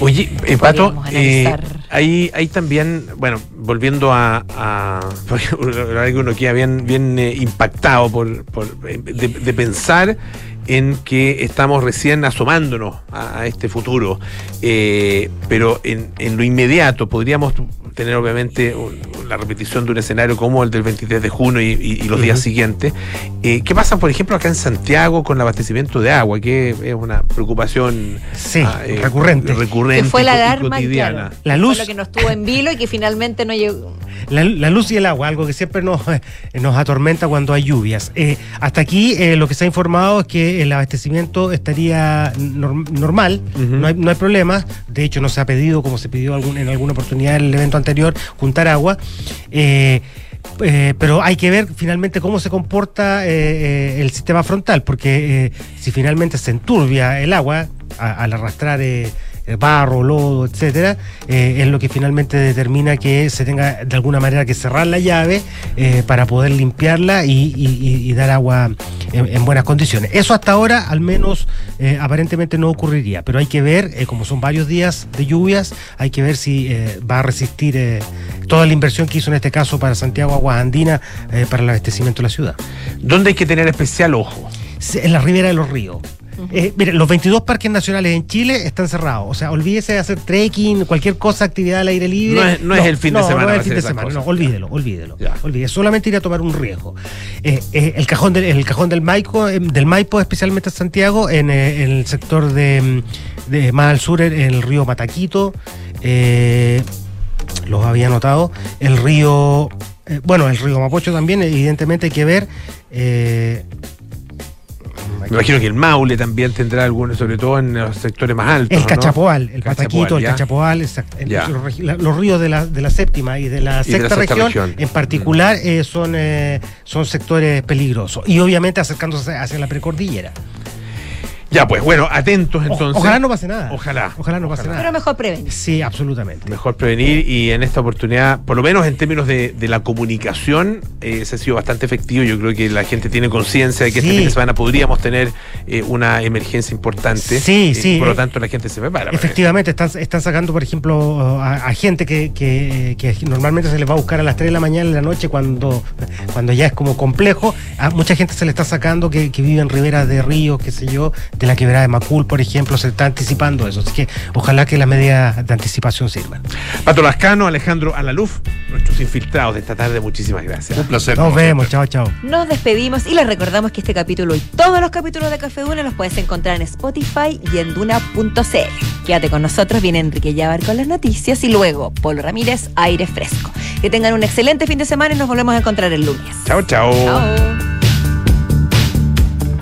Oye, eh, Pato, eh, hay, hay también, bueno, volviendo a, a [laughs] porque uno queda bien, bien eh, impactado por, por, eh, de, de pensar en que estamos recién asomándonos a, a este futuro, Eh, pero en, en lo inmediato podríamos tener obviamente un- la repetición de un escenario como el del 23 de junio y, y- y los días siguientes. Eh, ¿Qué pasa, por ejemplo, acá en Santiago con el abastecimiento de agua, que es una preocupación Sí, ah, eh, recurrente. recurrente Que fue la y alarma, cotidiana? claro. La Fue luz. lo que nos tuvo en vilo y que finalmente no llegó. La, la luz y el agua, algo que siempre nos, [laughs] nos atormenta cuando hay lluvias. Eh, hasta aquí eh, lo que se ha informado es que el abastecimiento estaría norm- normal, no, hay, no hay problemas. De hecho, no se ha pedido, como se pidió algún- en alguna oportunidad en el evento anterior, juntar agua. Eh, eh, pero hay que ver finalmente cómo se comporta eh, el sistema frontal, porque si finalmente se enturbia el agua a- al arrastrar barro, lodo, etcétera, eh, es lo que finalmente determina que se tenga de alguna manera que cerrar la llave eh, para poder limpiarla y, y- y- y dar agua en, en buenas condiciones. Eso hasta ahora, al menos, eh, aparentemente no ocurriría, pero hay que ver, eh, como son varios días de lluvias, hay que ver si eh, va a resistir eh, toda la inversión que hizo en este caso para Santiago Aguas Andina eh, para el abastecimiento de la ciudad. ¿Dónde hay que tener especial ojo? En la ribera de los ríos. Eh, mire, los 22 parques nacionales en Chile están cerrados. O sea, olvídese de hacer trekking, cualquier cosa, actividad al aire libre. No es- no es el fin de no, semana No es el fin de semana. cosas. No, olvídelo, olvídelo. Solamente ir a tomar un riesgo. Eh, eh, el cajón del, el cajón del Maipo, del Maipo, especialmente en Santiago, en, en el sector de, de más al sur, en el río Mataquito. los había notado. El río. bueno, el río Mapocho también, evidentemente hay que ver. Me imagino que el Maule también tendrá algunos, sobre todo en los sectores más altos. El ¿no? Cachapoal, el Pataquito, el. Cachapoal, exacto. Los, los ríos de la, de la séptima y de la Y de la sexta, región, región. en particular, eh, son, eh, son sectores peligrosos. Y obviamente acercándose hacia la precordillera. Ya, pues bueno, atentos entonces. ojalá no pase nada. Ojalá. Ojalá no pase Pero nada. mejor prevenir. Sí, absolutamente. Mejor prevenir y en esta oportunidad, por lo menos en términos de, de la comunicación, eh, se ha sido bastante efectivo. Yo creo que la gente tiene conciencia de que este Sí. fin de semana podríamos tener eh, una emergencia importante. Sí, Eh, sí. Por lo tanto, la gente se prepara. para Efectivamente, están, están sacando, por ejemplo, a, a gente que, que- que normalmente se les va a buscar a las 3 de la mañana en la noche cuando, cuando ya es como complejo. A mucha gente se le está sacando que, que vive en riberas de ríos, qué sé yo, de la quebrada de Macul, por ejemplo, se está anticipando eso. Así que ojalá que las medidas de anticipación sirvan. Pato Lascano, Alejandro Alaluf, nuestros infiltrados de esta tarde, muchísimas gracias. Un placer. Nos vemos, chao, chao. Nos despedimos y les recordamos que este capítulo y todos los capítulos de Café Duna los puedes encontrar en Spotify y en duna.cl. Quédate con nosotros, viene Enrique Llavar con las noticias y luego Polo Ramírez, aire fresco. Que tengan un excelente fin de semana y nos volvemos a encontrar el lunes. Chao, chao. Chao.